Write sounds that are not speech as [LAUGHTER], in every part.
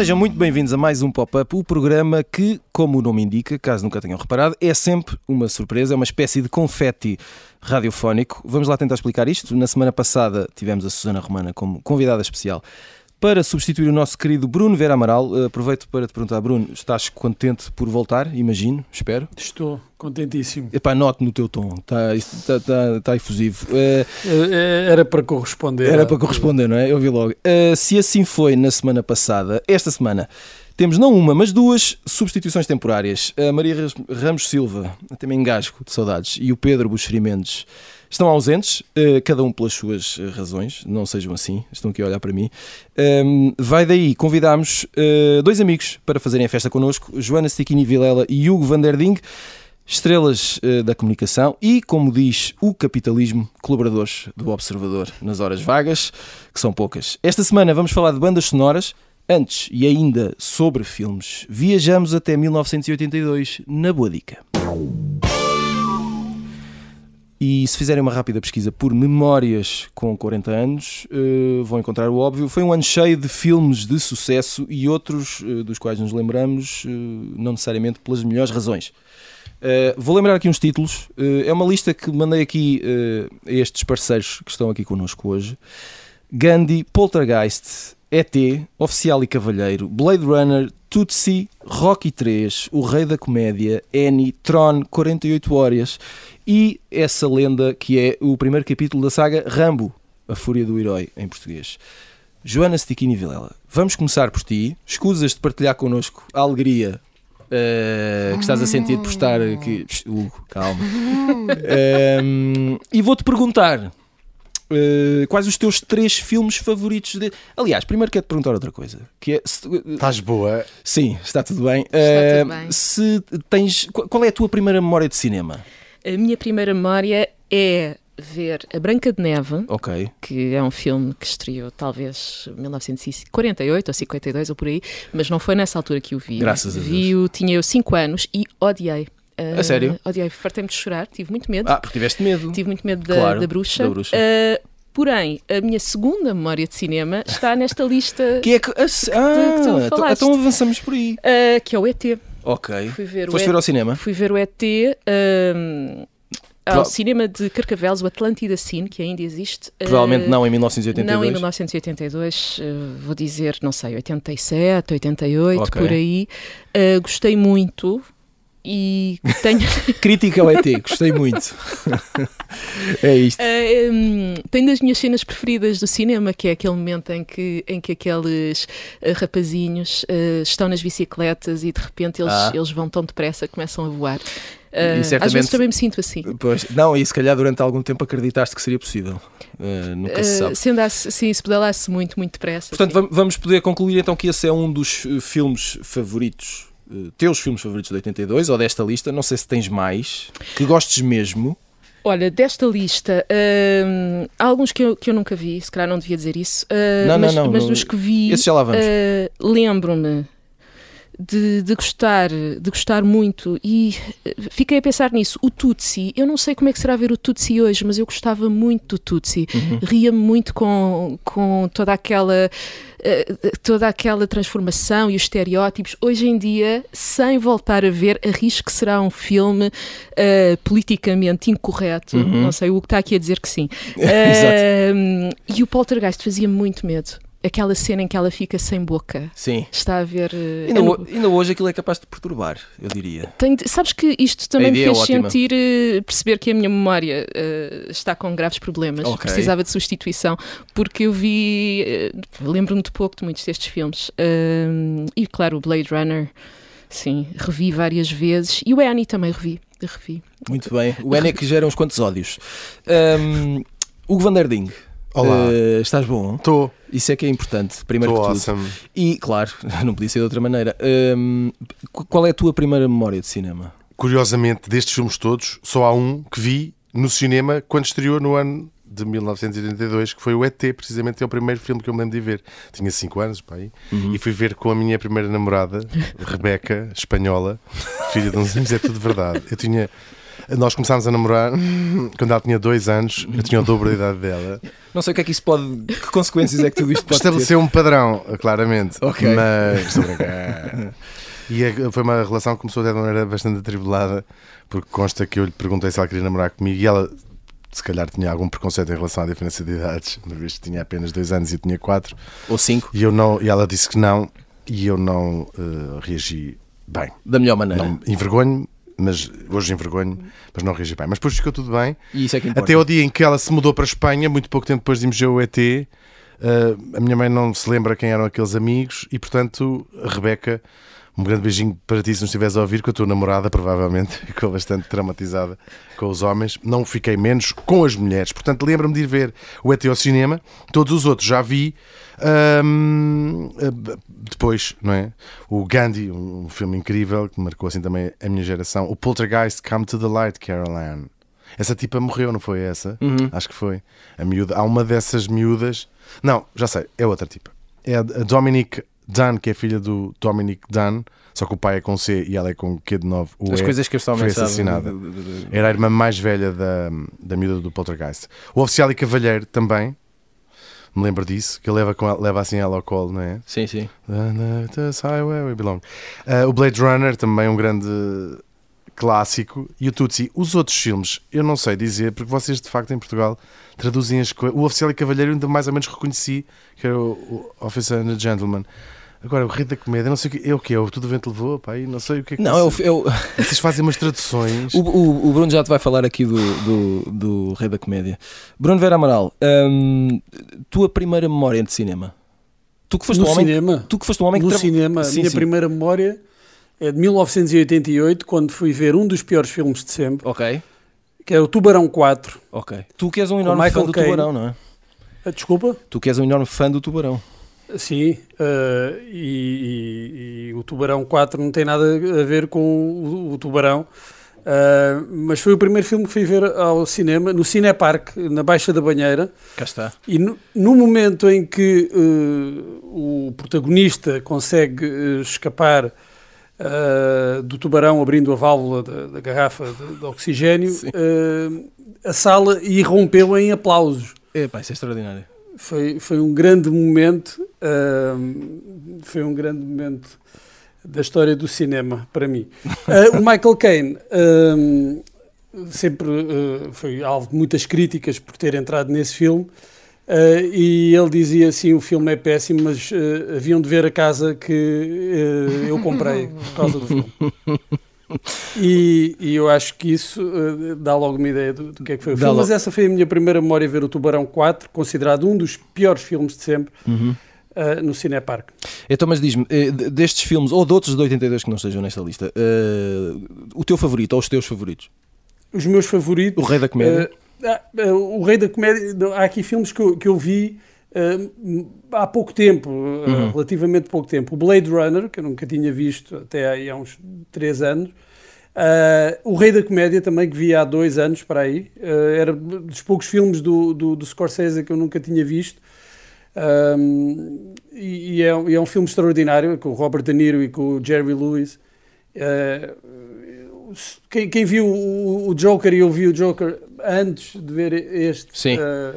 Sejam muito bem-vindos a mais um Pop-Up, o programa que, como o nome indica, caso nunca tenham reparado, é sempre uma surpresa, é uma espécie de confeti radiofónico. Vamos lá tentar explicar isto. Na semana passada tivemos a Susana Romana como convidada especial para substituir o nosso querido Bruno Vera Amaral. Uh, aproveito para te perguntar, Bruno, estás contente por voltar? Imagino, espero. Estou contentíssimo. Epá, note no teu tom, está tá, tá, tá efusivo. Uh, era para corresponder. Era para corresponder, não é? Eu vi logo. Se assim foi na semana passada, esta semana temos não uma, mas duas substituições temporárias. A Maria Ramos Silva, até me engasgo de saudades, e o Pedro Buxeri Mendes estão ausentes, eh, cada um pelas suas eh, razões, não sejam assim, estão aqui a olhar para mim. Ehm, vai daí, convidámos eh, dois amigos para fazerem a festa connosco, Joana Stiquini Vilela e Hugo Van der Ding, estrelas da comunicação e, como diz o capitalismo, colaboradores do Observador nas horas vagas, que são poucas. Esta semana vamos falar de bandas sonoras, Antes e ainda sobre filmes, viajamos até 1982 na Boa Dica. E se fizerem uma rápida pesquisa por memórias com 40 anos, uh, vão encontrar o óbvio. Foi um ano cheio de filmes de sucesso e outros uh, dos quais nos lembramos, uh, não necessariamente pelas melhores razões. vou lembrar aqui uns títulos. é uma lista que mandei aqui a estes parceiros que estão aqui connosco hoje: Gandhi, Poltergeist, ET, Oficial e Cavalheiro, Blade Runner, Tutsi, Rocky 3, O Rei da Comédia, Annie, Tron, 48 Horas e essa lenda que é o primeiro capítulo da saga Rambo, A Fúria do Herói, em português. Joana Stiquini Vilela, vamos começar por ti. Escusas de partilhar connosco a alegria uh, que estás a sentir por estar aqui. Hugo, calma. Um, [LAUGHS] e vou-te perguntar Uh, quais os teus três filmes favoritos de... Aliás, primeiro quero-te perguntar outra coisa. Que é, se... Estás boa? Sim, está tudo bem. Está uh, tudo bem. Se tens... Qual é a tua primeira memória de cinema? A minha primeira memória é ver A Branca de Neve, okay. que é um filme que estreou talvez 1948 ou 52 ou por aí, mas não foi nessa altura que o vi. Graças a Deus. Vi-o, tinha eu 5 anos e odiei. Uh, a sério? Odiei, fartei-me de chorar, tive muito medo. Ah, porque tiveste medo. Tive muito medo da, claro, da bruxa. Da bruxa. Uh, Porém, a minha segunda memória de cinema está nesta lista [LAUGHS] que é que, ah, que, ah, tu então, então avançamos por aí. Uh, que é o ET. Ok. Fui ver Foste o ver ao cinema? Fui ver o ET ao cinema de Carcavelos, o Atlântida Cine, que ainda existe. Provavelmente uh, não em 1982. Não em 1982, uh, vou dizer, não sei, 87, 88, okay. por aí. Uh, gostei muito e tenho. [LAUGHS] Crítica ao ET, gostei muito. [LAUGHS] é isto. Uh, um, tenho das minhas cenas preferidas do cinema, que é aquele momento em que, em que aqueles uh, rapazinhos uh, estão nas bicicletas e de repente eles, ah. eles vão tão depressa que começam a voar. Uh, certamente, às vezes também me sinto assim. Pois, não, e se calhar durante algum tempo acreditaste que seria possível. Uh, nunca se sabe. Se andasse, sim, se pedalasse muito, muito depressa. Portanto, sim. vamos poder concluir então que esse é um dos filmes favoritos eh, teus filmes favoritos de 82 ou desta lista, não sei se tens mais, que gostes mesmo. Olha, desta lista, uh, há alguns que eu, que eu nunca vi, se calhar não devia dizer isso, uh, não, mas, não, não, mas dos que vi. Uh, lembro-me de, de, gostar, de gostar muito e fiquei a pensar nisso. O Tutsi, eu não sei como é que será ver o Tutsi hoje, mas eu gostava muito do Tutsi. Uhum. Ria-me muito com, com toda aquela toda aquela transformação e os estereótipos. Hoje em dia, sem voltar a ver, arrisco que será um filme uh, politicamente incorreto. Uhum. Não sei, o que está aqui a dizer que sim. [LAUGHS] Uh, e o Poltergeist fazia muito medo aquela cena em que ela fica sem boca. Sim. Está a ver. Uh, ainda, não... ainda, hoje aquilo é capaz de perturbar, eu diria. Tem, sabes que isto também me é fez é sentir, uh, perceber que a minha memória uh, está com graves problemas. Okay. Precisava de substituição, porque eu vi. Lembro-me de pouco de muitos destes filmes. e claro, o Blade Runner. Sim, revi várias vezes. E o Annie também revi. revi. Muito bem. O Annie é que gera uns quantos ódios. Um, Hugo Van der Ding. Olá. Uh, estás bom? Estou. Isso é que é importante, primeiro Tô que tudo. Awesome. E, claro, [LAUGHS] não podia ser de outra maneira. Um, qual é a tua primeira memória de cinema? Curiosamente, destes filmes todos, só há um que vi no cinema quando estreou no ano de 1982, que foi o ET, precisamente é o primeiro filme que eu me lembro de ver. Tinha 5 anos, pai, Uhum. e fui ver com a minha primeira namorada, [LAUGHS] Rebeca, espanhola, filha de uns anos, é tudo verdade. Eu tinha. Nós começámos a namorar [LAUGHS] quando ela tinha 2 anos, eu tinha o dobro da idade dela. Não sei o que é que isso pode. Que consequências é que tudo isto pode ter. Estabeleceu um padrão, claramente. Ok. Mas. Estou. E é- foi uma relação que começou de maneira bastante atribulada, porque consta que eu lhe perguntei se ela queria namorar comigo e ela, se calhar, tinha algum preconceito em relação à diferença de idades, uma vez que tinha apenas dois anos e eu tinha quatro, Ou cinco, e, eu não, e ela disse que não, e eu não eh, reagi bem. da melhor maneira. Não, envergonho-me, mas hoje envergonho-me, mas não reagi bem. Mas depois ficou tudo bem. É. Até ao dia em que ela se mudou para a Espanha, muito pouco tempo depois de ver o ET, eh, a minha mãe não se lembra quem eram aqueles amigos e, portanto, a Rebeca, um grande beijinho para ti se nos estiveres a ouvir, com a tua namorada, provavelmente [LAUGHS] ficou bastante traumatizada com os homens. Não fiquei menos com as mulheres. Portanto, lembro-me de ir ver o ET ao cinema. Todos os outros já vi. Ahm, eh, depois, não é? O Gandhi, um filme incrível que marcou assim também a minha geração. O Poltergeist, Come to the Light, Carol Ann. Essa tipa morreu, não foi essa? Uhum. Acho que foi. A miúda. Há uma dessas miúdas. Não, já sei, é outra tipa. É a a Dominic Dunn, que é filha do Dominic Dunn, só que o pai é com C e ela é com Q de 9. O As E coisas que este homem foi assassinada. Era a irmã mais velha da, da miúda do Poltergeist. O oficial e cavalheiro também. Me lembro disso, que ele leva, com ela, leva assim ela ao colo, não é? Sim, sim. Highway we belong. Uh, o Blade Runner também um grande clássico. E o Tutsi. Os outros filmes, eu não sei dizer, porque vocês de facto em Portugal traduzem as coisas. O Oficial e Cavalheiro eu ainda mais ou menos reconheci, que era o, o Officer and a Gentleman. Agora, o Rei da Comédia, não sei o que é o que é, o Tudo Vento Levou, pá, e não sei o que é que Não, é o, vocês, fazem umas traduções. [LAUGHS] o, o- o Bruno já te vai falar aqui do, do, do Rei da Comédia. Bruno Vera Amaral, hum, tua primeira memória de cinema? Tu que foste no um homem, cinema. tu que foste um homem que no tra- cinema, Sim, a minha sim. primeira memória é de 1988, quando fui ver um dos piores filmes de sempre, Ok, que é o Tubarão 4. ok. Tu que és um enorme fã do. Tubarão, não é? Ah, Desculpa? Tu que és um enorme fã do Tubarão. Sim, ah, e, e- e o Tubarão 4 não tem nada a ver com o, o Tubarão, ah, mas foi o primeiro filme que fui ver ao cinema, no Cinepark, na Baixa da Banheira, Cá está. e no, no momento em que ah, o protagonista consegue escapar do tubarão abrindo a válvula da, da garrafa de, de oxigênio, a sala irrompeu em aplausos. Epá, isso é extraordinário. Foi, foi um grande momento, foi um grande momento da história do cinema para mim. Ah, o Michael Caine sempre ah, foi alvo de muitas críticas por ter entrado nesse filme. ah, e ele dizia assim: o filme é péssimo, mas haviam de ver a casa que eu comprei por causa do filme. [LAUGHS] E, e eu acho que isso ah, dá logo uma ideia do, do que é que foi o Dá filme. Mas essa foi a minha primeira memória ver o Tubarão 4, considerado um dos piores filmes de sempre, Uhum. Ah, no Cinepark. Então, mas diz-me, eh, de- destes filmes, ou de outros de 82 que não estejam nesta lista, eh, o teu favorito ou os teus favoritos? Os meus favoritos. O Rei da Comédia? ah, o Rei da Comédia. Há aqui filmes que eu, que eu vi há pouco tempo, Uhum. relativamente pouco tempo. O Blade Runner, que eu nunca tinha visto até aí há uns 3 anos. O Rei da Comédia também, que vi há dois anos para aí. Era dos poucos filmes do, do, do Scorsese que eu nunca tinha visto. Um, e, e é, e é um filme extraordinário com o Robert De Niro e com o Jerry Lewis. Uh, quem, quem viu o, o Joker e eu vi o Joker antes de ver este, Sim. uh,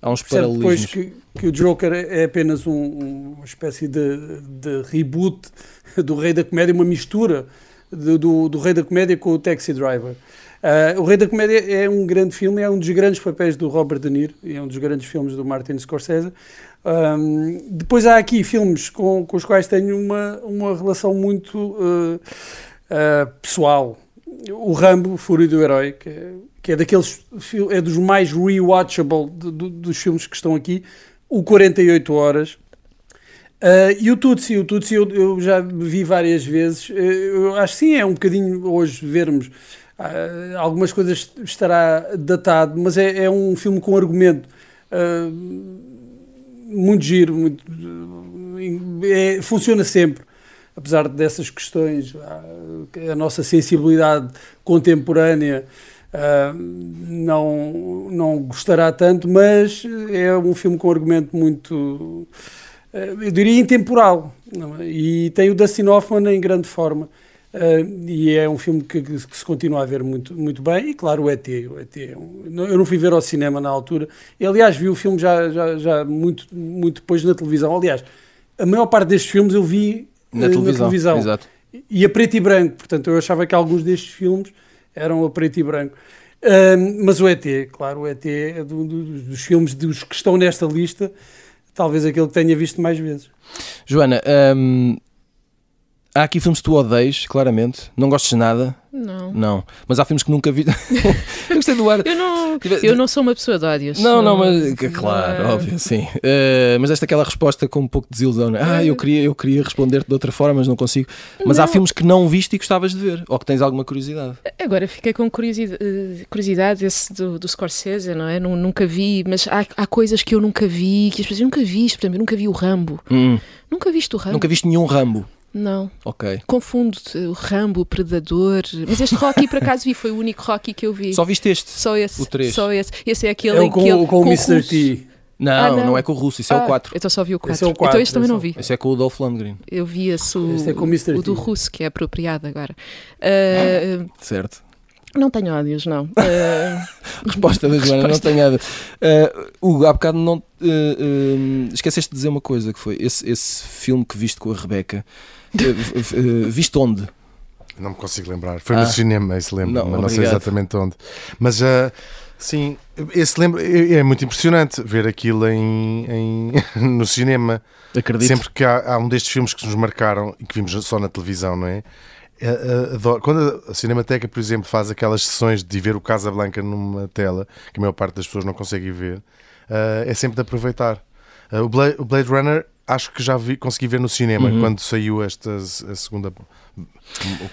Há uns percebe depois paralelismos. que, que o Joker é apenas um- um- uma espécie de, de reboot do Rei da Comédia, uma mistura do, do, do Rei da Comédia com o Taxi Driver. Uh, o Rei da Comédia é um grande filme, é um dos grandes papéis do Robert De Niro e é um dos grandes filmes do Martin Scorsese. Um, depois há aqui filmes com, com os quais tenho uma, uma relação muito uh, uh, pessoal. O Rambo, Fúria do Herói, que é, que é daqueles é dos mais rewatchable dos filmes que estão aqui. O 48 Horas. Uh, e o Tutsi, o Tutsi eu, eu já vi várias vezes. Uh, eu acho que sim, é um bocadinho hoje vermos. uh, algumas coisas estará datado, mas é, é um filme com argumento. Uh, muito giro, muito, é- funciona sempre, apesar dessas questões, ah, a nossa sensibilidade contemporânea uh, não, não gostará tanto, mas é um filme com um argumento muito, uh, eu diria, intemporal. É? E tem o Dustin Hoffman em grande forma. Uh, e é um filme que, que, se continua a ver muito, muito bem. E claro, o ET. O ET é eu não fui ver ao cinema na altura. E, aliás, vi o filme já, já, já muito, muito depois na televisão. Aliás, a maior parte destes filmes eu vi na, televisão, na televisão. E a preto e branco. Portanto, eu achava que alguns destes filmes eram a preto e branco. Uh, mas o ET, claro, o ET é do, do, dos filmes dos que estão nesta lista, talvez aquele que tenha visto mais vezes. Joana, um, Há aqui filmes que tu odeias, claramente. Não gostas de nada. Não. Não. Mas há filmes que nunca vi. eu [LAUGHS] gostei do ar. Eu não, eu não sou uma pessoa de ódios. Não, não, mas. Claro, não. óbvio, sim. Uh, mas esta aquela resposta com um pouco de desilusão. Né? Ah, eu queria, eu queria responder-te de outra forma, mas não consigo. Mas não. há filmes que não viste e gostavas de ver. Ou que tens alguma curiosidade. Agora fiquei com curiosidade, eh, curiosidade esse do, do Scorsese, não é? Nunca vi, mas há, há coisas que eu nunca vi, que as pessoas nunca viste. Por exemplo, eu nunca vi o Rambo. Hum. Nunca viste o Rambo. Nunca viste nenhum Rambo. Não. Ok. Confundo o Rambo, o Predador. Mas este Rocky, por acaso, vi. Foi o único Rocky que eu vi. Só viste este? Só esse. O 3. Só esse. Esse é aquele é em com, que ele, com, o Mr. T. Não, ah, não, não, é com o russo, isso ah, é o 4. Então só vi o 4. Esse é o 4 então este também não vi. Esse é com o Dolph Lundgren. Eu vi esse, o, esse é com o, Mr. o do russo, que é apropriado agora. Uh, certo. Não tenho ódios, não. Uh... [LAUGHS] Resposta da Joana, não tenho ódios. Uh, Hugo, há bocado não, uh, uh, esqueceste de dizer uma coisa, que foi esse, esse filme que viste com a Rebeca, uh, viste onde? Não me consigo lembrar. Foi ah. no cinema, se lembra, não, mas não sei exatamente onde. Mas uh, sim, esse lembra, é, é muito impressionante ver aquilo em, em [LAUGHS] no cinema. Acredito. Sempre que há, há, um destes filmes que nos marcaram e que vimos só na televisão, não é? Adoro. Quando a Cinemateca, por exemplo, faz aquelas sessões de ver o Casablanca numa tela, que a maior parte das pessoas não consegue ver, uh, é sempre de aproveitar. Uh, o, Blade, Runner, acho que já vi, consegui ver no cinema uhum. quando saiu esta a segunda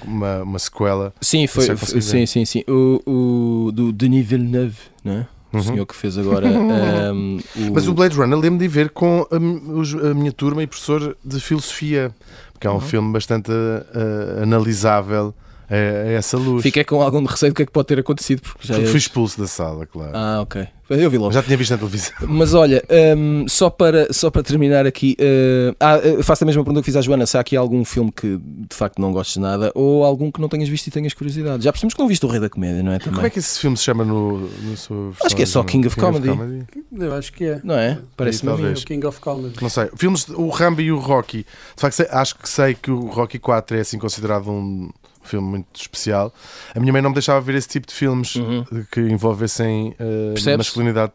uma, uma sequela. Sim, foi, sim, sim, sim. O, o do Denis Villeneuve, não é? O uhum. senhor que fez agora. [LAUGHS] um, o... Mas o Blade Runner lembro de ver com a, a, minha turma e professor de filosofia, porque é um uhum. filme bastante uh, analisável a, a, essa luz. Fiquei com algum receio do que é que pode ter acontecido. Porque já é... Fui expulso da sala, claro. Ah, ok. Eu vi logo. Já tinha visto na televisão. [LAUGHS] Mas olha, um, só, para, só para terminar aqui, uh, ah, faço a mesma pergunta que fiz à Joana: se há aqui algum filme que de facto não gostes nada ou algum que não tenhas visto e tenhas curiosidade? Já percebemos que não viste o Rei da Comédia, não é? Também. Como é que esse filme se chama no, no seu Acho que é só King, of, King Comedy. of, Comedy. Eu acho que é. Não é? Parece-me mim. King of Comedy. Não sei. Filmes, o Rambo e o Rocky. De facto, acho que sei que o Rocky 4 é assim considerado um filme muito especial. A minha mãe não me deixava ver esse tipo de filmes uhum. que envolvessem uh, masculinidade.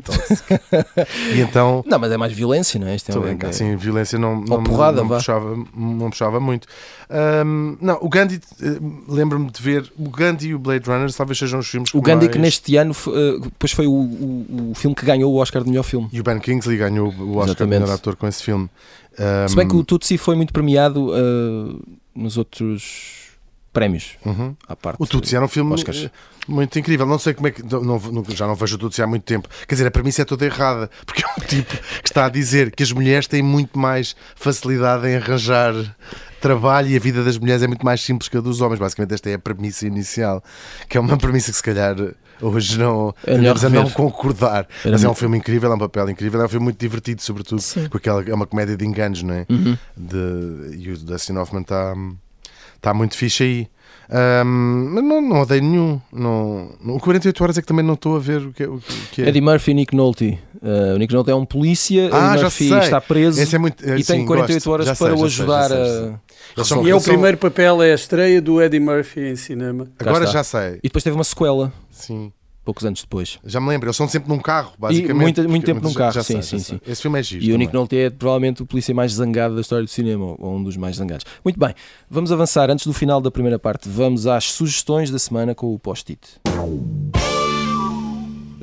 [LAUGHS] e então. Não, mas é mais violência, não é? Isto é, é... Sim, violência não, não, porrada, não, não puxava, não puxava muito. Um, não, o Gandhi, uh, lembro-me de ver o Gandhi e o Blade Runner, talvez sejam os filmes O Gandhi mais... que neste ano uh, depois foi o, o, o, filme que ganhou o Oscar de melhor filme. E o Ben Kingsley ganhou o Oscar Exatamente. de melhor ator com esse filme. Um... Se bem que o Tutsi foi muito premiado uh, nos outros prémios uhum. à parte. O Tutsi era um filme Oscars. Muito incrível. Não sei como é que. Não, não, já não vejo o Tutsi há muito tempo. Quer dizer, a premissa é toda errada, [LAUGHS] porque é um tipo que está a dizer que as mulheres têm muito mais facilidade em arranjar trabalho e a vida das mulheres é muito mais simples que a dos homens. Basicamente, esta é a premissa inicial, que é uma premissa que se calhar hoje não é a não concordar. Era Mas é um filme incrível, é um papel incrível, é um filme muito divertido, sobretudo, Sim. porque é uma comédia de enganos, não é? Uhum. De, e o Dustin Hoffman está Está muito fixe aí. Um, mas não, não odeio nenhum. Não, no 48 horas é que também não estou a ver o que, o que é. Eddie Murphy e Nick Nolte. Uh, o Nick Nolte é um polícia, ah, Eddie Murphy está preso é muito, e tem 48 gosto. horas para o ajudar a. E é o primeiro papel, é a estreia do Eddie Murphy em cinema. Agora já sei. E depois teve uma sequela. Sim poucos anos depois. Já me lembro, eles são sempre num carro, basicamente. E muito, muito tempo num carro, já, sim, sei, sim, sim. Esse filme é giro. E o Nick Nolte é provavelmente o polícia mais zangado da história do cinema, ou um dos mais zangados. Muito bem, vamos avançar. Antes do final da primeira parte, vamos às sugestões da semana com o post-it.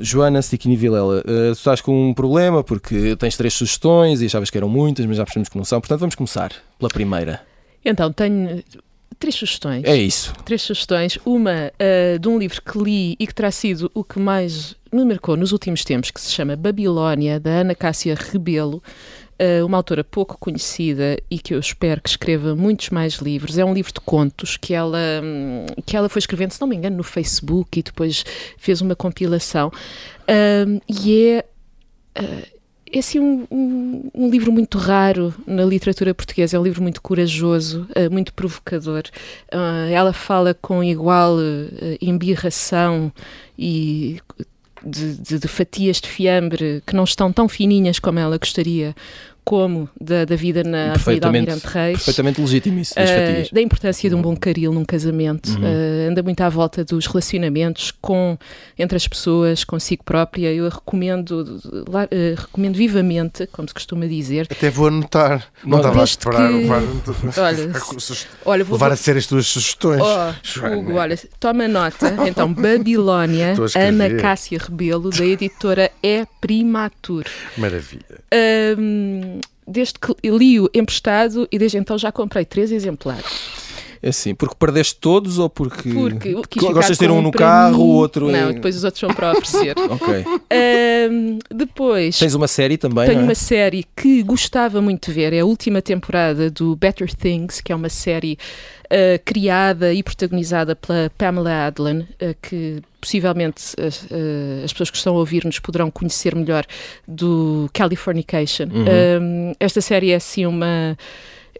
Joana Stickini Vilela, uh, tu estás com um problema porque tens três sugestões e achavas que eram muitas, mas já percebemos que não são. Portanto, vamos começar pela primeira. Então, tenho três sugestões. É isso. Três sugestões. Uma uh, de um livro que li e que terá sido o que mais me marcou nos últimos tempos, que se chama Babilónia, da Ana Cássia Rebelo. uh, uma autora pouco conhecida e que eu espero que escreva muitos mais livros. É um livro de contos que ela, hum, que ela foi escrevendo, se não me engano, no Facebook e depois fez uma compilação. Uh, e é. Uh, é assim um, um, um, livro muito raro na literatura portuguesa, é um livro muito corajoso, uh, muito provocador. Uh, ela fala com igual uh, embirração e de, de, de, fatias de fiambre que não estão tão fininhas como ela gostaria, como da, da vida na Avenida Almirante Reis. Perfeitamente legítimo isso, das uh, Da importância de um bom caril num casamento. Uhum. Uh, anda muito à volta dos relacionamentos com, entre as pessoas, consigo própria. Eu recomendo, uh, recomendo vivamente, como se costuma dizer. Até vou anotar. Não estava a esperar. Que... Olha, [LAUGHS] olha vou, levar a sério as tuas sugestões. Oh, Hugo, olha, toma nota. Então, Babilónia, [LAUGHS] Ana Cássia Rebelo, da editora É Primatur. Maravilha. Um, desde que li-o emprestado e desde então já comprei três exemplares. É assim, porque perdeste todos ou porque, porque gostas de ter um no carro, o outro Não, é... depois os outros são para oferecer. [LAUGHS] ok. Um, depois... Tens uma série também, Tenho é? uma série que gostava muito de ver, é a última temporada do Better Things, que é uma série uh, criada e protagonizada pela Pamela Adlon, uh, que possivelmente uh, as pessoas que estão a ouvir-nos poderão conhecer melhor do Californication. Uhum. esta série é assim uma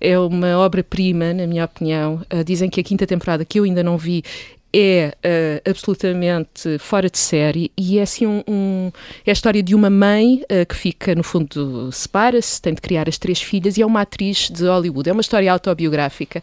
é uma obra-prima, na minha opinião. Uh, dizem que a quinta temporada, que eu ainda não vi, é uh, absolutamente fora de série e é assim um, um é a história de uma mãe uh, que fica no fundo separa-se, tem de criar as três filhas e é uma atriz de Hollywood, é uma história autobiográfica.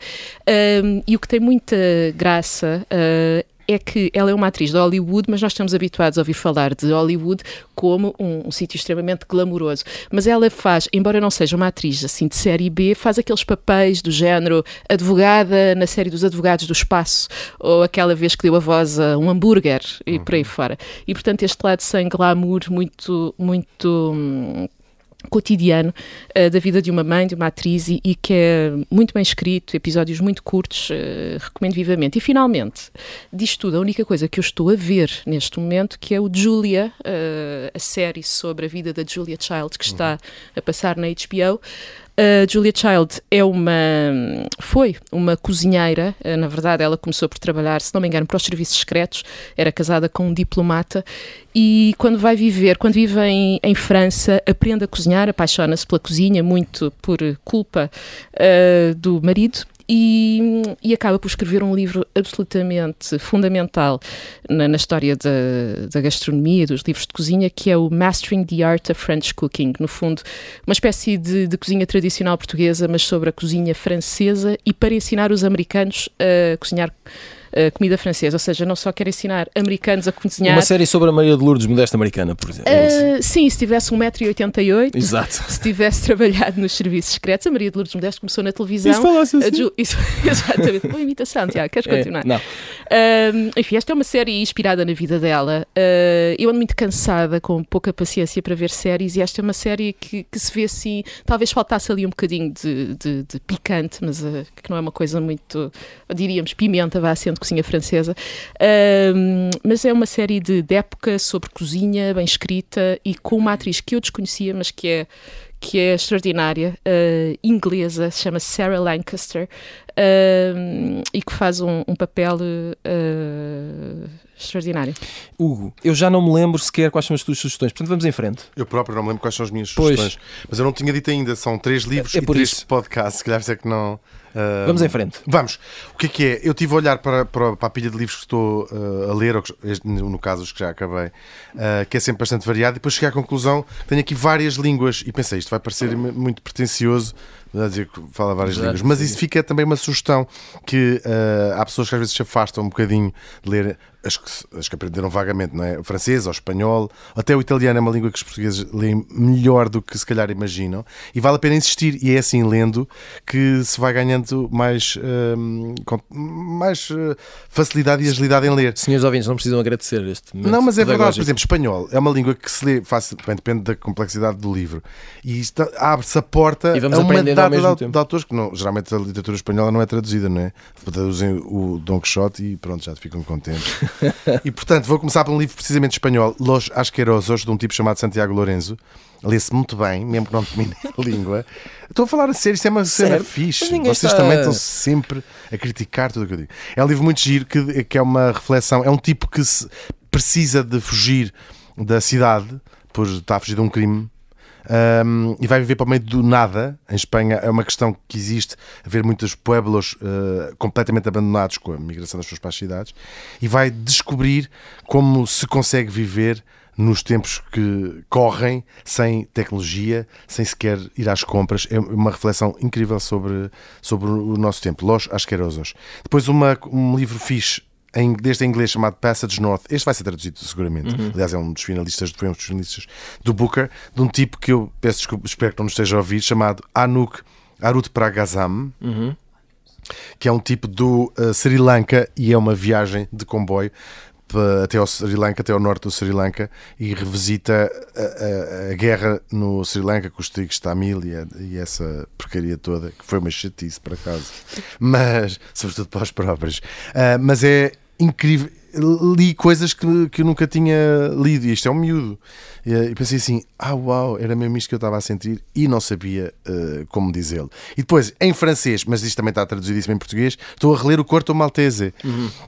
Um, e o que tem muita graça uh, é que ela é uma atriz de Hollywood, mas nós estamos habituados a ouvir falar de Hollywood como um, um sítio extremamente glamouroso. Mas ela faz, embora não seja uma atriz assim de série B, faz aqueles papéis do género advogada na série dos advogados do espaço, ou aquela vez que deu a voz a um hambúrguer e por aí uhum. fora. E portanto, este lado sem glamour muito, muito. Cotidiano uh, da vida de uma mãe, de uma atriz e, e, que é muito bem escrito, episódios muito curtos, uh, recomendo vivamente. E finalmente, diz tudo, a única coisa que eu estou a ver neste momento, que é o Julia, uh, a série sobre a vida da Julia Child, que está a passar na HBO. A Julia Child é uma foi uma cozinheira, na verdade ela começou por trabalhar, se não me engano, para os serviços secretos, era casada com um diplomata e quando vai viver, quando vive em, em França, aprende a cozinhar, apaixona-se pela cozinha, muito por culpa uh, do marido e, e, acaba por escrever um livro absolutamente fundamental na, na história da, da, gastronomia, dos livros de cozinha, que é o Mastering the Art of French Cooking. No fundo, uma espécie de, de cozinha tradicional portuguesa, mas sobre a cozinha francesa e para ensinar os americanos a cozinhar uh, comida francesa, ou seja, não só quer ensinar americanos a cozinhar. Uma série sobre a Maria de Lourdes, modesta americana, por exemplo. Uh, sim, se tivesse 1,88m, Exato. se tivesse trabalhado nos serviços secretos, a Maria de Lourdes Modesto começou na televisão. Isso falasse assim. Ju... Isso, [LAUGHS] exatamente. Boa imitação, Tiago, queres é, continuar? Não. Uh, enfim, esta é uma série inspirada na vida dela. Uh, eu ando muito cansada, com pouca paciência para ver séries, e esta é uma série que, que se vê assim. Talvez faltasse ali um bocadinho de, de, de picante, mas uh, que não é uma coisa muito, diríamos, pimenta, vá sendo cozinha francesa. mas é uma série de, de época sobre cozinha, bem escrita e com uma atriz que eu desconhecia, mas que é que é extraordinária, uh, inglesa, se chama Sarah Lancaster, uh, e que faz um, um papel uh, extraordinário. Hugo, eu já não me lembro sequer quais são as tuas sugestões, portanto vamos em frente. Eu próprio não me lembro quais são as minhas sugestões, pois. mas eu não tinha dito ainda, são três livros é, é e três isso. podcasts, se calhar é que não... Uh, vamos em frente. Vamos. O que é que é? Eu tive a olhar para, para, para a pilha de livros que estou uh, a ler, ou que, no caso os que já acabei, uh, que é sempre bastante variado, e depois cheguei à conclusão que tenho aqui várias línguas e pensei, isto vai parecer muito pretencioso, a dizer que fala várias Exato, línguas, mas isso fica também uma sugestão que há pessoas que às vezes se afastam um bocadinho de ler as que, as que aprenderam vagamente, não é? O francês, ou o espanhol, até o italiano é uma língua que os portugueses leem melhor do que se calhar imaginam, e vale a pena insistir, e é assim lendo que se vai ganhando mais, uh, mais uh, facilidade e agilidade em ler. Senhores ouvintes, não precisam agradecer este momento Não, mas é verdade, por exemplo, espanhol é uma língua que se lê fácil, depende da complexidade do livro, e abre-se a porta a uma data de, de, autores que não, geralmente a literatura espanhola não é traduzida, não é? Traduzem o Don Quixote e pronto, já ficam contentes. [LAUGHS] e portanto, vou começar por um livro precisamente espanhol, Los Asquerosos, de um tipo chamado Santiago Lorenzo. lê-se muito bem, mesmo que não domine a língua. Estou a falar a sério, isto é uma cena Certo. fixe. Vocês está- também estão sempre a criticar tudo o que eu digo. É um livro muito giro que, que é uma reflexão. É um tipo que precisa de fugir da cidade por estar a fugir de um crime. Um, e vai viver para o meio do nada. Em Espanha é uma questão que existe, haver muitos pueblos uh, completamente abandonados com a migração das pessoas para as cidades, e vai descobrir como se consegue viver nos tempos que correm, sem tecnologia, sem sequer ir às compras. É uma reflexão incrível sobre, sobre o nosso tempo. Los Asquerosos. Depois uma, um livro fixe em, desde em inglês chamado Passage North. Este vai ser traduzido seguramente. Aliás, é um dos finalistas, foi um dos finalistas do Booker, de um tipo que eu peço desculpa, espero que não nos esteja a ouvir, chamado Anuk Arut Pragazam. Que é um tipo do uh, Sri Lanka e é uma viagem de comboio até ao Sri Lanka, até ao norte do Sri Lanka e revisita a, a- a guerra no Sri Lanka com os tigres Tamil e, a- e essa porcaria toda, que foi uma chatice por acaso, mas sobretudo para os próprios. Ah, mas é incrível. Li coisas que, que eu nunca tinha lido, e isto é um miúdo. E, eh, e pensei assim: ah, uau, era mesmo isto que eu estava a sentir e não sabia eh, como dizê-lo. E depois, em francês, mas isto também está traduzidíssimo em português, estou a reler o Corto Maltese,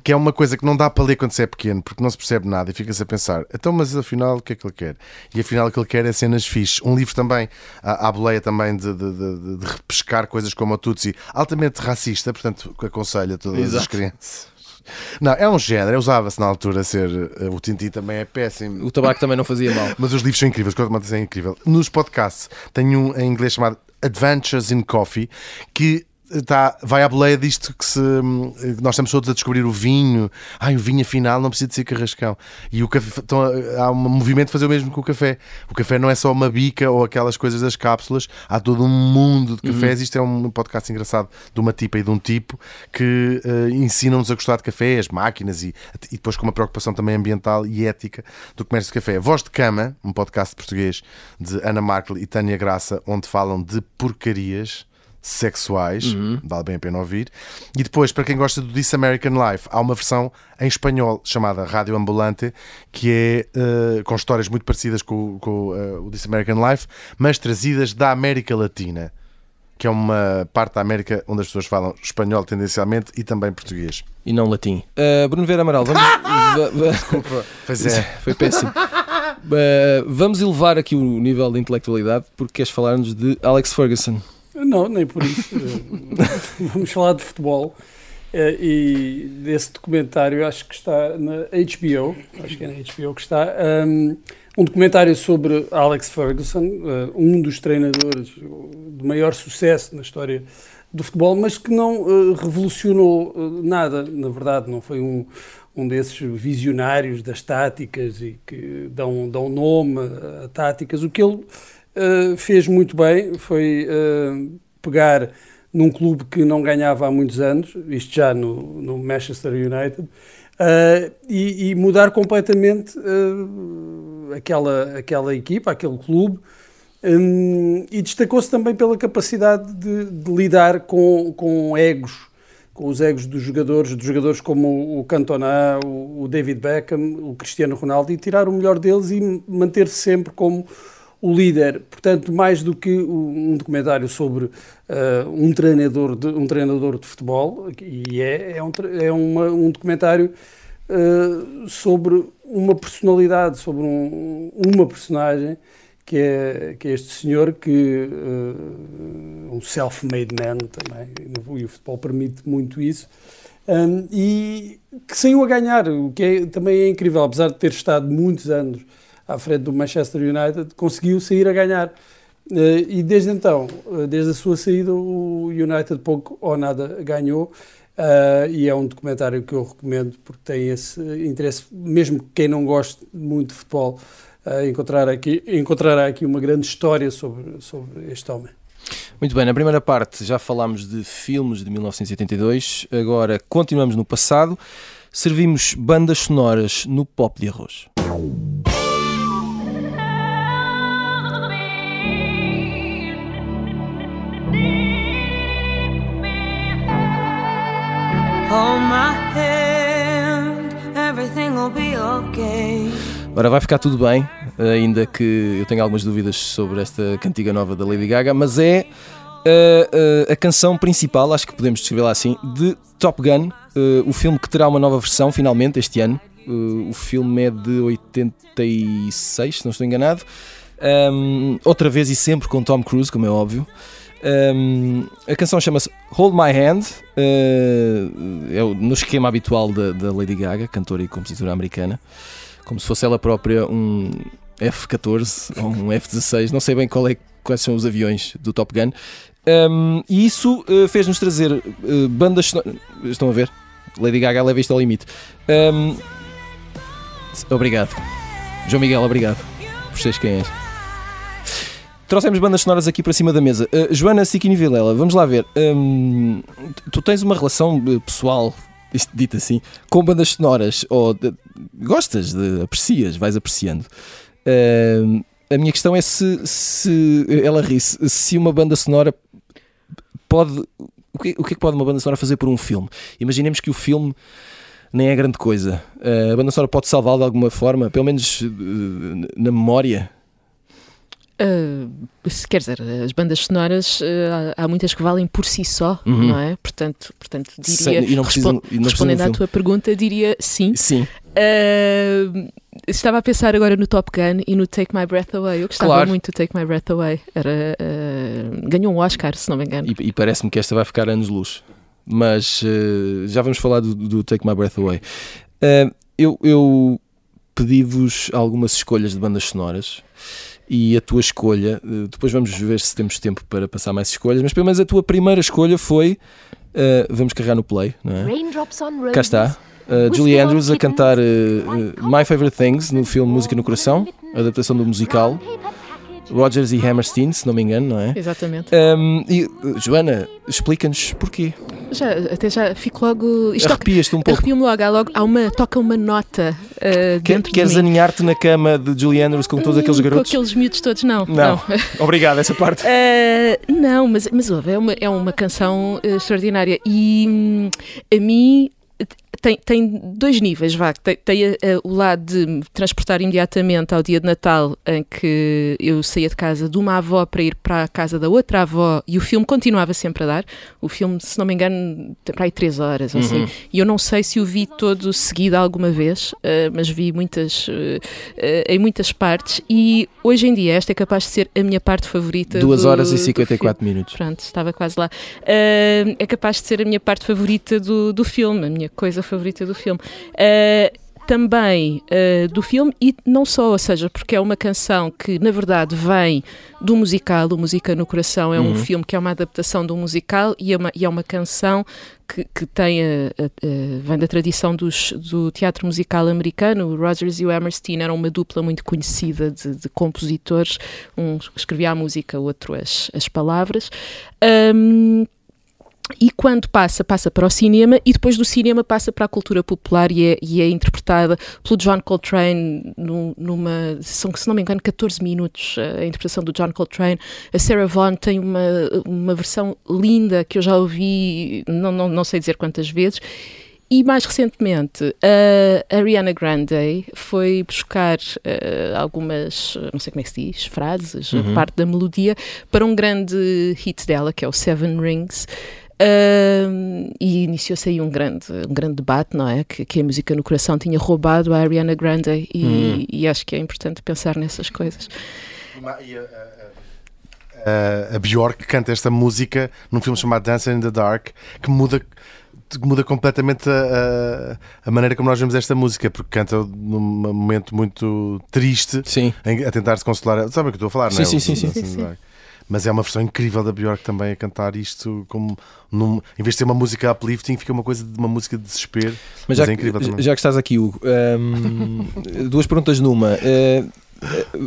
que é uma coisa que não dá para ler quando se é pequeno, porque não se percebe nada e fica-se a pensar: então, mas afinal, o que é que ele quer? E afinal, o que ele quer é cenas fixes. Um livro também, à, à boleia também de, de, de- de repescar coisas como o Tutsi, altamente racista, portanto, aconselho a todas as Exato. crianças. Não, é um género, usava-se na altura ser. eh, O Tintin também é péssimo. O tabaco também não fazia mal. [LAUGHS] Mas os livros são incríveis, o Corto Maltese é incrível. Nos podcasts, tenho um em inglês chamado Adventures in Coffee, que está, vai à boleia disto que se, hum, nós estamos todos a descobrir o vinho. Ai, o vinho afinal não precisa de ser carrascão. E o café, então, há um movimento de fazer o mesmo com o café. O café não é só uma bica ou aquelas coisas das cápsulas, há todo um mundo de cafés. Isto é um podcast engraçado de uma tipa e de um tipo que eh, ensinam-nos a gostar de café, as máquinas e, e depois com uma preocupação também ambiental e ética do comércio de café. Voz de Cama, um podcast português de Ana Markel e Tânia Graça, onde falam de porcarias sexuais, vale bem a pena ouvir. E depois, para quem gosta do This American Life, há uma versão em espanhol chamada Rádio Ambulante, que é eh, com histórias muito parecidas com, o- com, eh, o This American Life, mas trazidas da América Latina, que é uma parte da América onde as pessoas falam espanhol tendencialmente e também português. E não latim. Uh, Bruno Vera Amaral, vamos. [LAUGHS] va- va- Pois é. [LAUGHS] Foi péssimo. Uh, vamos elevar aqui o nível de intelectualidade porque queres falar-nos de Alex Ferguson. Não, nem por isso. [LAUGHS] Vamos falar de futebol. Eh, E desse documentário, acho que está na HBO, acho que é na HBO que está, um, um documentário sobre Alex Ferguson, eh, um dos treinadores de maior sucesso na história do futebol, mas que não eh, revolucionou nada, na verdade, não foi um, um desses visionários das táticas e que dão, dão nome a táticas. O que ele eh, fez muito bem foi eh, pegar num clube que não ganhava há muitos anos, isto já no, no Manchester United, eh, e, e mudar completamente aquela, aquela equipa, aquele clube, hum, e destacou-se também pela capacidade de, de lidar com, com egos, com os egos dos jogadores, dos jogadores como o Cantona, o David Beckham, o Cristiano Ronaldo, e tirar o melhor deles e manter-se sempre como o líder. Portanto, mais do que um documentário sobre eh, um, treinador de, um treinador de futebol, e é, é, um, é uma- um documentário eh, sobre uma personalidade, sobre um- uma personagem que é, que é este senhor que eh, um self-made man também e o futebol permite muito isso um, e que saiu a ganhar o que é- também é incrível apesar de ter estado muitos anos à frente do Manchester United conseguiu sair a ganhar Eh, e desde então eh, desde a sua saída o United pouco ou nada ganhou Uh, e é um documentário que eu recomendo porque tem esse interesse, mesmo quem não goste muito de futebol, encontrar aqui, encontrará aqui uma grande história sobre, sobre este homem. Muito bem, na primeira parte já falámos de filmes de 1982, agora continuamos no passado, servimos bandas sonoras no pop de arroz. Ora, vai ficar tudo bem. ainda que eu tenha algumas dúvidas sobre esta cantiga nova da Lady Gaga, mas é uh, uh, a canção principal, acho que podemos descrevê-la assim, de Top Gun, uh, o filme que terá uma nova versão finalmente este ano. o filme é de 86, se não estou enganado. Um, outra vez e sempre com Tom Cruise, como é óbvio. Um, a canção chama-se Hold My Hand, uh, é no esquema habitual da, da, Lady Gaga, cantora e compositora americana, como se fosse ela própria um F-14 ou um F-16, não sei bem qual é, quais são os aviões do Top Gun. Um, e isso uh, fez-nos trazer uh, bandas. Estão a ver? Lady Gaga leva isto ao limite. obrigado. João Miguel, obrigado por seres quem és. Trouxemos bandas sonoras aqui para cima da mesa. Uh, Joana Siquini Vilela, vamos lá ver. Um, tu tens uma relação eh, pessoal, isto dito assim, com bandas sonoras, ou de, gostas, de, aprecias, vais apreciando. Uh, a minha questão é se, se ela ri, se, se uma banda sonora pode. O que, o que é que pode uma banda sonora fazer por um filme? Imaginemos que o filme nem é grande coisa. Uh, a banda sonora pode salvá-lo de alguma forma, pelo menos uh, na memória Uh, quer dizer, as bandas sonoras uh, há muitas que valem por si só, uhum. não é? Portanto, portanto diria, Sem, precisam, respondendo à tua pergunta, diria sim. Sim. Uh, estava a pensar agora no Top Gun e no Take My Breath Away. Eu gostava claro. muito do Take My Breath Away. Era, ganhou um Oscar, se não me engano. E, e parece-me que esta vai ficar anos-luz. Mas já vamos falar do, do, Take My Breath Away. eu, eu pedi-vos algumas escolhas de bandas sonoras e a tua escolha, eh, depois vamos ver se temos tempo para passar mais escolhas, mas pelo menos a tua primeira escolha foi, uh, vamos carregar no play, não é? Cá está, uh, Julie Andrews a cantar uh, My Favorite Things no filme Música no Coração, adaptação do musical. Rogers e Hammerstein, se não me engano, não é? Exatamente. Um, e, Joana, explica-nos porquê. Já, até já fico logo. Arrepias-te um pouco. Arrepio-me logo, há logo, há uma, toca uma nota uh, Quer, Queres de aninhar-te na cama de Julie Andrews com todos hum, aqueles garotos? Com aqueles miúdos todos, não. Não. não. [LAUGHS] Obrigado, essa parte. Uh, não, mas, mas é, uma, é uma canção uh, extraordinária e hum, a mim tem, tem dois níveis, vá. Tem, tem uh, o lado de transportar imediatamente ao dia de Natal, em que eu saía de casa de uma avó para ir para a casa da outra avó e o filme continuava sempre a dar. O filme, se não me engano, tem para aí três horas, uhum. assim. E eu não sei se o vi todo seguido alguma vez, uh, mas vi muitas, uh, em muitas partes. E hoje em dia, esta é capaz de ser a minha parte favorita. Duas horas e 54 minutos. Pronto, estava quase lá. é capaz de ser a minha parte favorita do, do filme, a minha coisa favorita do filme. Uh, também uh, do filme e não só, ou seja, porque é uma canção que na verdade vem do musical, o Música no Coração é um uhum. filme que é uma adaptação do musical e é uma, e é uma canção que, que tem a, a, a, vem da tradição dos, do teatro musical americano. O Rogers e o Hammerstein eram uma dupla muito conhecida de, de compositores, um escrevia a música, o outro as, as palavras. Um, e quando passa, passa para o cinema e depois do cinema passa para a cultura popular e é, e é interpretada pelo John Coltrane no, numa, são, se não me engano, 14 minutos a interpretação do John Coltrane. A Sarah Vaughan tem uma, uma versão linda que eu já ouvi, não, não, não sei dizer quantas vezes. E mais recentemente, a Ariana Grande foi buscar uh, algumas, não sei como é que se diz, frases, uhum. parte da melodia, para um grande hit dela, que é o Seven Rings. Uh, e iniciou-se aí um grande, um grande debate, não é? Que, que, a música no coração tinha roubado a Ariana Grande e, hum. e acho que é importante pensar nessas coisas. E a, a, a, Bjork canta esta música num filme chamado Dancing in the Dark que muda muda completamente a, a, maneira como nós vemos esta música, porque canta num momento muito triste sim. a tentar se consolar. Sabe o que eu estou a falar, sim, não é? Sim, sim, sim. sim, sim mas é uma versão incrível da Björk também a cantar isto como num, em vez de ser uma música uplifting fica uma coisa de uma música de desespero mas, mas já, é incrível também. já que estás aqui Hugo um, [LAUGHS] duas perguntas numa uh,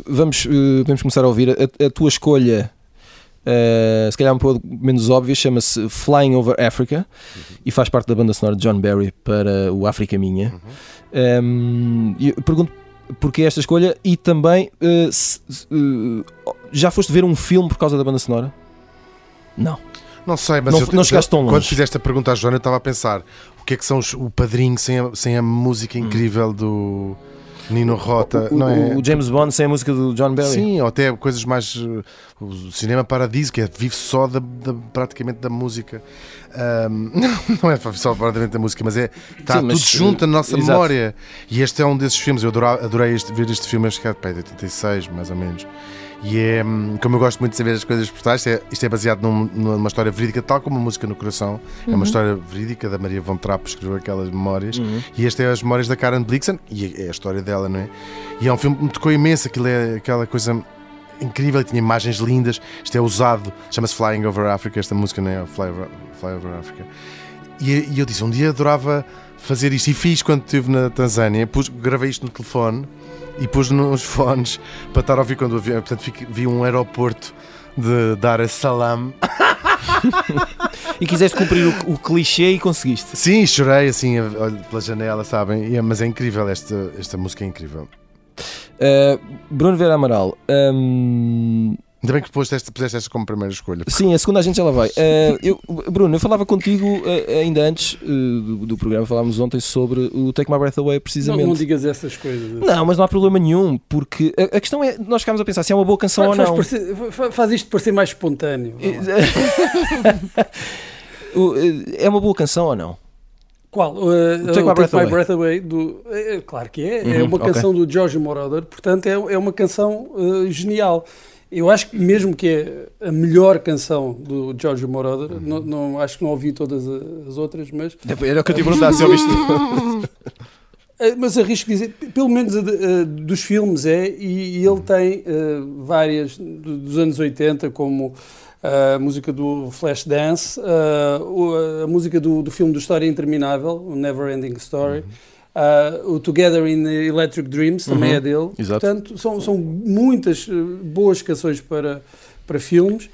vamos, uh, vamos começar a ouvir a, a tua escolha Uh, se calhar um pouco menos óbvia, chama-se Flying Over Africa uhum. e faz parte da banda sonora de John Barry para o África Minha. Uhum. Um, pergunto porque esta escolha e também uh, se, uh, já foste ver um filme por causa da banda sonora? Não. Não sei, mas não, eu, não chegaste tão longe. Quando fizeste a pergunta à Joana, eu estava a pensar o que é que são os, o padrinho sem a, sem a música hum. incrível hum. do Nino Rota, o, não é? o James Bond sem a música do John Barry. Sim, ou até coisas mais. uh, O cinema paradiso, que é, vive só da, da- praticamente da música. Ahm, [LAUGHS] não é só praticamente da música, mas é. Está Sim, tudo mas, junto na nossa exato. memória. E este é um desses filmes. Eu adorava- adorei este- ver este filme, acho que é de 86, mais ou menos. E é, hum, como eu gosto muito de saber as coisas por trás, é- isto é baseado num- numa história verídica, tal como a música no coração. É uma história verídica da Maria von Trapp, que escreveu aquelas memórias. Uhum. E este é as memórias da Karen Blixen, e é a história dela, não é? E é um filme que me tocou imenso, aquilo é aquela coisa incrível, tinha imagens lindas. Isto é usado, chama-se Flying Over Africa, esta música não é Fly Over, Fly Over Africa. E, e eu disse, um dia adorava fazer isto, e fiz quando estive na Tanzânia, pus, gravei isto no telefone e pus nos fones para estar a ouvir quando havia, portanto fiquei- vi um aeroporto de Dar es Salaam. [LAUGHS] E quiseste cumprir o, o clichê e conseguiste. Sim, chorei assim, pela janela, sabem? É- mas é incrível, esta, esta música é incrível. Uh, Bruno Vera Amaral. hum, Ainda bem que puseste esta, puseste esta como primeira escolha. sim, a segunda a gente já lá vai. Uh, eu- Bruno, eu falava contigo uh, ainda antes uh, do, do programa, falámos ontem sobre o Take My Breath Away, Não, precisamente. não digas essas coisas. Não, mas não há problema nenhum, porque a, a questão é, nós ficámos a pensar se é uma boa canção ou Faz, não. parecer- fa- faz isto parecer mais espontâneo. [LAUGHS] É uma boa canção ou não? Qual? Uh, Take o My Breath Take My Away. Breath Away do, é, é, claro que é. é Uhum, uma ok. canção do George Moroder, portanto é, é uma canção uh, genial. Eu acho que mesmo que é a melhor canção do George Moroder, Uhum. não, não- acho que não ouvi todas as outras, mas, Era o que eu te perguntar se ouviste. [LAUGHS] eh, mas arrisco dizer, pelo menos a de- a dos filmes é, e, e ele tem eh, várias do- dos anos 80, como a música do Flashdance, uh, a música do, do filme do História Interminável, o Never Ending Story, uh, o Together in Electric Dreams, também Uhum. é dele. Exato. Portanto, são, são muitas uh, boas canções para, para filmes.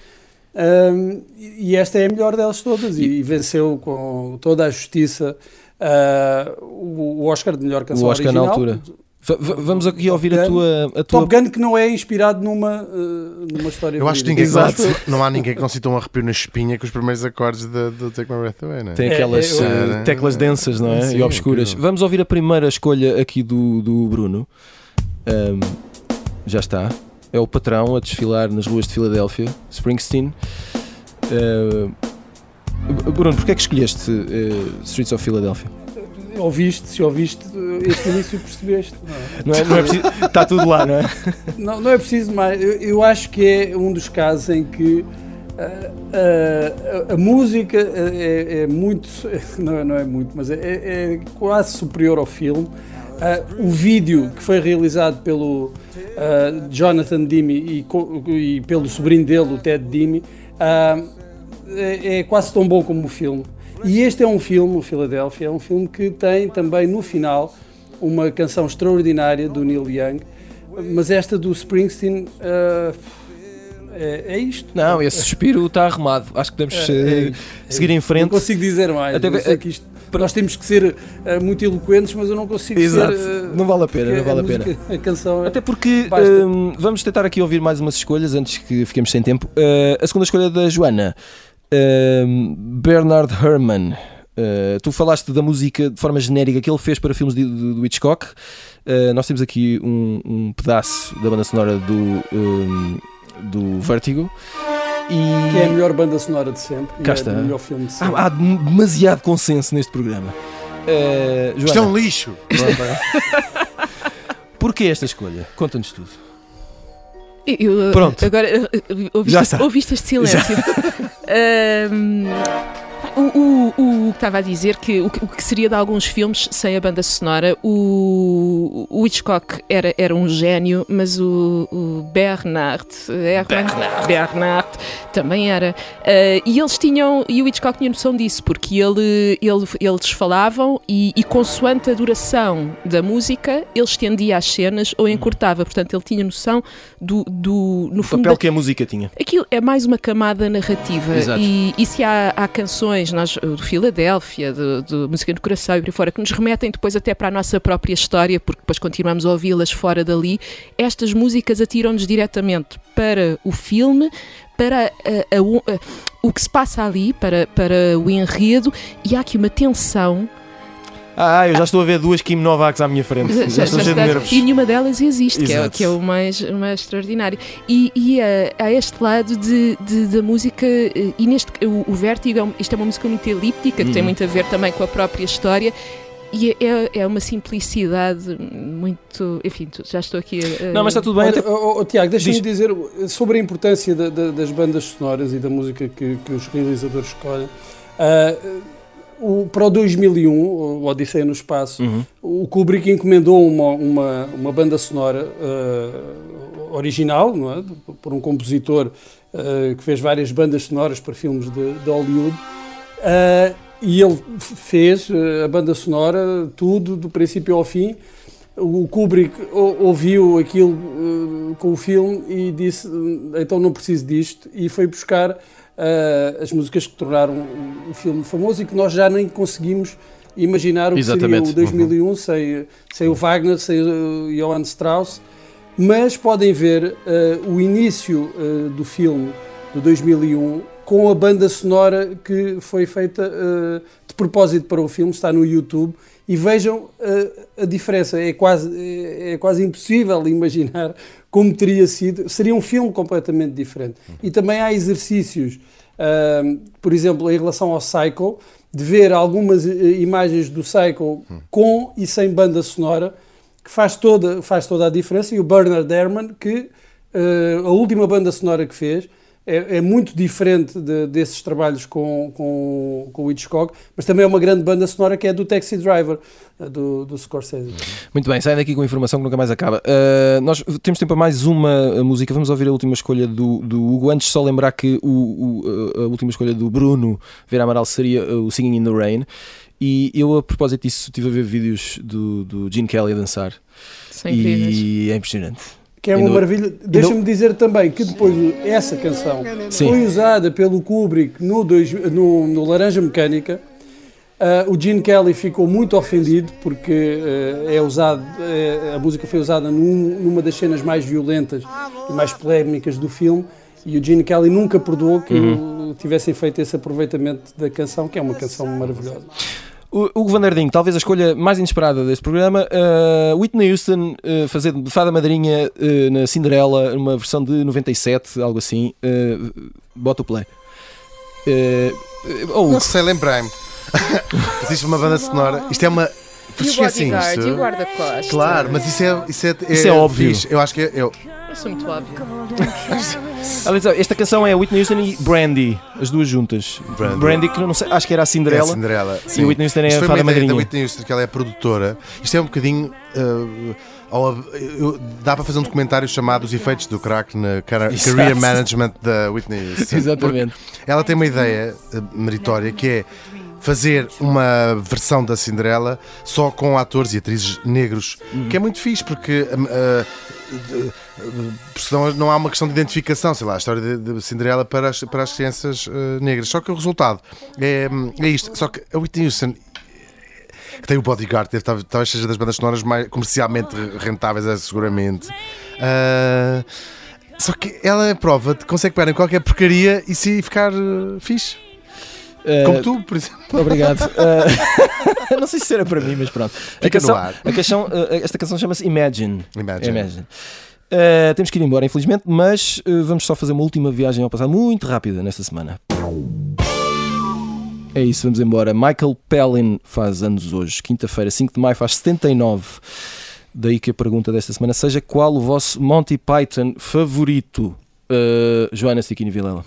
Um, e esta é a melhor delas todas, e, e venceu com toda a justiça uh, o, Oscar de melhor canção O Oscar na original. altura. Vamos aqui ouvir a tua. A tua... Top Gun que não é inspirado numa, uh, numa história Eu acho que ninguém que Exato. não, não há ninguém que não sinta um arrepio na espinha com os primeiros acordes de- do Take My Breath Away, não é? Tem É, aquelas é, eh, é, teclas densas, não é? sim, e obscuras. incrível. Vamos ouvir a primeira escolha aqui do, do Bruno. Ahm, já está. É o patrão a desfilar nas ruas de Filadélfia, Springsteen. Ah, Bruno, porquê é que escolheste eh, Streets of Philadelphia? Ouviste, se ouviste uh, este início, percebeste. Não é? Não é, não é preciso. Está tudo lá, não é? Não, não é preciso mais. Eu, eu acho que é um dos casos em que ah, ah, a, a música é, é muito. [LAUGHS] Não é, não é muito, mas é, é quase superior ao filme. Ah, o vídeo que foi realizado pelo ah, Jonathan Demme e, e pelo sobrinho dele, o Ted Demme, ah, é, é quase tão bom como o filme. E este é um filme, o Philadelphia, é um filme que tem também no final uma canção extraordinária do Neil Young, mas esta do Springsteen ah, é, é isto. Não, esse suspiro está arrumado. Acho que podemos É, eh, é, seguir em Não frente. consigo dizer mais. Até que isto- nós temos que ser ah, muito eloquentes, mas eu não consigo Exato. ser. ah, Não vale a pena, não vale a música- pena. A canção é. Até porque Basta. hum, vamos tentar aqui ouvir mais umas escolhas antes que fiquemos sem tempo. Uh, a segunda escolha da Joana, Bernard Herrmann. Uh, tu falaste da música de forma genérica que ele fez para filmes de- de- do Hitchcock. Uh, nós temos aqui um, um pedaço da banda sonora do, hum, do Vertigo. E Que é a melhor banda sonora de sempre. Cá é está. o melhor filme de sempre. há, há demasiado consenso neste programa. Uh, Isto é um lixo! [LAUGHS] porquê esta escolha? Conta-nos tudo. Eu, Pronto. Agora, Já ouviste, está. ouviste este silêncio. [LAUGHS] Ahm, o, o, o que estava a dizer que o, que o que seria de alguns filmes sem a banda sonora, o, o Hitchcock era, era um gênio, mas o, o Bernard, Bernard. Bernard também era. Ah, e eles tinham, e o Hitchcock tinha noção disso, porque ele, ele, eles falavam e, e consoante a duração da música, ele estendia as cenas ou encurtava. Portanto, ele tinha noção do, do no O fundo, papel da- que a música tinha. Aquilo é mais uma camada narrativa Exato. e, e se há, há canções nós, do Filadélfia, de, Música no Coração e por aí fora, que nos remetem depois até para a nossa própria história, porque depois continuamos a ouvi-las fora dali, estas músicas atiram-nos diretamente para o filme, para a- a- o- a- o que se passa ali, para, para o enredo, e há aqui uma tensão Ah, eu já estou a ver duas Kim Novaks à minha frente. Já, já estou cheio de nervos. E nenhuma delas existe, que é, que é o mais, o mais extraordinário. E, e eh, há este lado de, de- da música, eh, e neste o, o Vértigo, é isto é uma música muito elíptica, que tem Uhum. muito a ver também com a própria história. E é, é- é uma simplicidade muito. Enfim, já estou aqui a. a- Não, mas está tudo bem. Olha, até- oh, oh, Tiago, deixa-me Diz. dizer sobre a importância da- da- das bandas sonoras e da música que, que os realizadores escolhem. Ah, o, para o 2001, o Odisseia no Espaço, Uhum. o Kubrick encomendou uma, uma, uma banda sonora ah, original, não é? por um compositor ah, que fez várias bandas sonoras para filmes de, de Hollywood. Ah, e ele fez a banda sonora, tudo, do princípio ao fim. O Kubrick ou- ouviu aquilo com o filme e disse: então não preciso disto, e foi buscar ah, as músicas que tornaram o- filme famoso e que nós já nem conseguimos imaginar o que Exatamente. seria o 2001 sem, sem o Wagner, sem o Johann Strauss, mas podem ver eh, o início eh, do filme de 2001 com a banda sonora que foi feita de propósito para o filme, está no YouTube e vejam eh, a diferença. É quase, é, é quase impossível [LAUGHS] imaginar como teria sido. Seria um filme completamente diferente. E também há exercícios, ah, por exemplo, em relação ao Psycho, de ver algumas eh, imagens do Psycho com e sem banda sonora, que faz toda, faz toda a diferença. E o Bernard Herrmann, que eh, a última banda sonora que fez, é, é muito diferente de- desses trabalhos com, com, com o Hitchcock, mas também é uma grande banda sonora que é do Taxi Driver, eh, do, do Scorsese. Muito bem, saem daqui com informação que nunca mais acaba. Uh, nós temos tempo para mais uma uh, música. Vamos ouvir a última escolha do, do Hugo. Antes, só lembrar que o, o- a última escolha do Bruno Vera Amaral seria o Singing in the Rain. E eu, a propósito disso, estive a ver vídeos do, do Gene Kelly a dançar. São incríveis. E é impressionante. Que é uma no- maravilha. Deixa-me dizer também que depois essa canção Sim. foi usada pelo Kubrick no, dois, no, no Laranja Mecânica. Ah, o Gene Kelly ficou muito ofendido porque ah, é usado, eh, a música foi usada num- numa das cenas mais violentas e mais polémicas do filme. E o Gene Kelly nunca perdoou que Uhum. tivessem feito esse aproveitamento da canção, que é uma canção maravilhosa. O Ding, talvez a escolha mais inesperada deste programa. Uh, Whitney Houston uh, fazer de fada madrinha uh, na Cinderela, numa versão de 97, algo assim. Uh, bota o play. Uh, oh, Não sei, lembrei-me. [LAUGHS] Existe uma banda sonora. Isto é uma. E o bodyguard, isto? e o guarda-costas. Claro, mas isso é. Isso é, Isso é óbvio. fixe. Eu acho que é. Eu, Eu sou muito óbvio. [LAUGHS] Atenção, esta canção é Whitney Houston e Brandy, as duas juntas. Brandy. Brandy, que eu não sei, acho que era a é Cinderela. a Cinderela. E o Whitney Houston é Isto a foi fada uma ideia madrinha. da Whitney Houston, que ela é produtora. Isto é um bocadinho. uh, ao- eu- dá para fazer um documentário chamado Os Efeitos do Crack na cara- [LAUGHS] Exato. Career Management da Whitney Houston. [LAUGHS] Exatamente. Ela tem uma ideia eh, meritória que é fazer uma versão da Cinderela só com atores e atrizes negros, Uhum. que é muito fixe porque senão não há uma questão de identificação, sei lá, a história de, de Cinderela para as, para as crianças eh, negras. Só que o resultado é, é isto. Só que a Whitney Houston que tem o Bodyguard, deve- talvez seja das bandas sonoras mais comercialmente rentáveis, é, seguramente. Ah, só que ela é prova de que consegue pegar em qualquer porcaria e se ficar eh, fixe. Uh, Como tu, por exemplo. Obrigado. Uh, [LAUGHS] [LAUGHS] não sei se era para mim, mas pronto. A Fica no canção, ar. a canção, uh, esta canção chama-se Imagine. Imagine. Imagine. Uh, temos que ir embora, infelizmente, mas uh, vamos só fazer uma última viagem ao passado, muito rápida nesta semana. É isso, vamos embora. Michael Palin faz anos hoje, quinta-feira, 5 de maio, faz 79. Daí que a pergunta desta semana seja qual o vosso Monty Python favorito? Uh, Joana Stiquini Vilela.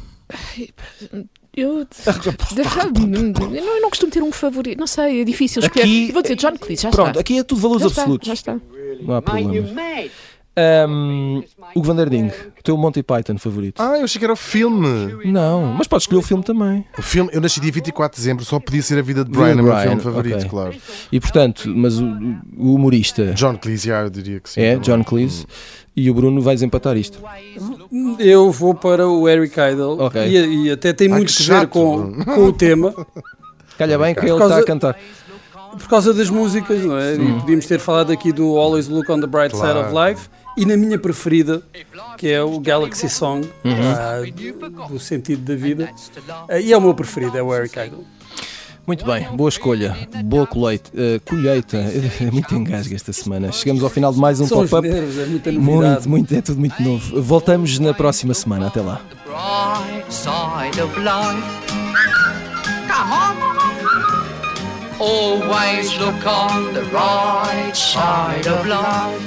Eu, [LAUGHS] eu não, eu não costumo ter um favorito. Não sei, é difícil escolher. Aqui- Vou dizer John Cleese, já Pronto, está. aqui é tudo valores já está, absolutos. já está. Não há problema. Um, Hugo Van der Ding, o teu Monty Python favorito? Ah, eu achei que era o filme. Não, mas podes escolher o filme também. O filme, eu nasci dia 24 de dezembro, só podia ser a vida de Brian, é o meu Brian, filme favorito, ok. claro. E portanto, mas o, o humorista John Cleese, ah, eu diria que sim. é também. John Cleese e o Bruno vai desempatar isto. Eu vou para o Eric Idle Ok. e, e até tem Ah, muito que que, ver com, [LAUGHS] com o tema. Calha bem que ele Por causa- está a cantar. Por causa das músicas, não é? E podíamos ter falado aqui do Always Look on the Bright Side of Claro. Life e na minha preferida, que é o Galaxy Song, ah, do, do sentido da vida. Ah, e é o meu preferido, é o Eric Idle. Muito bem, boa escolha, boa colheita. Uh, colheita, [LAUGHS] é muito engasga esta semana. Chegamos ao final de mais um pop-up. nervos, é muita novidade. Muito, muito, é tudo muito novo. Voltamos na próxima semana. Até lá. bright side of life. Come on. Always look on the right side of life.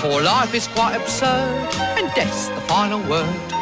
For life is quite absurd, and death's the final word.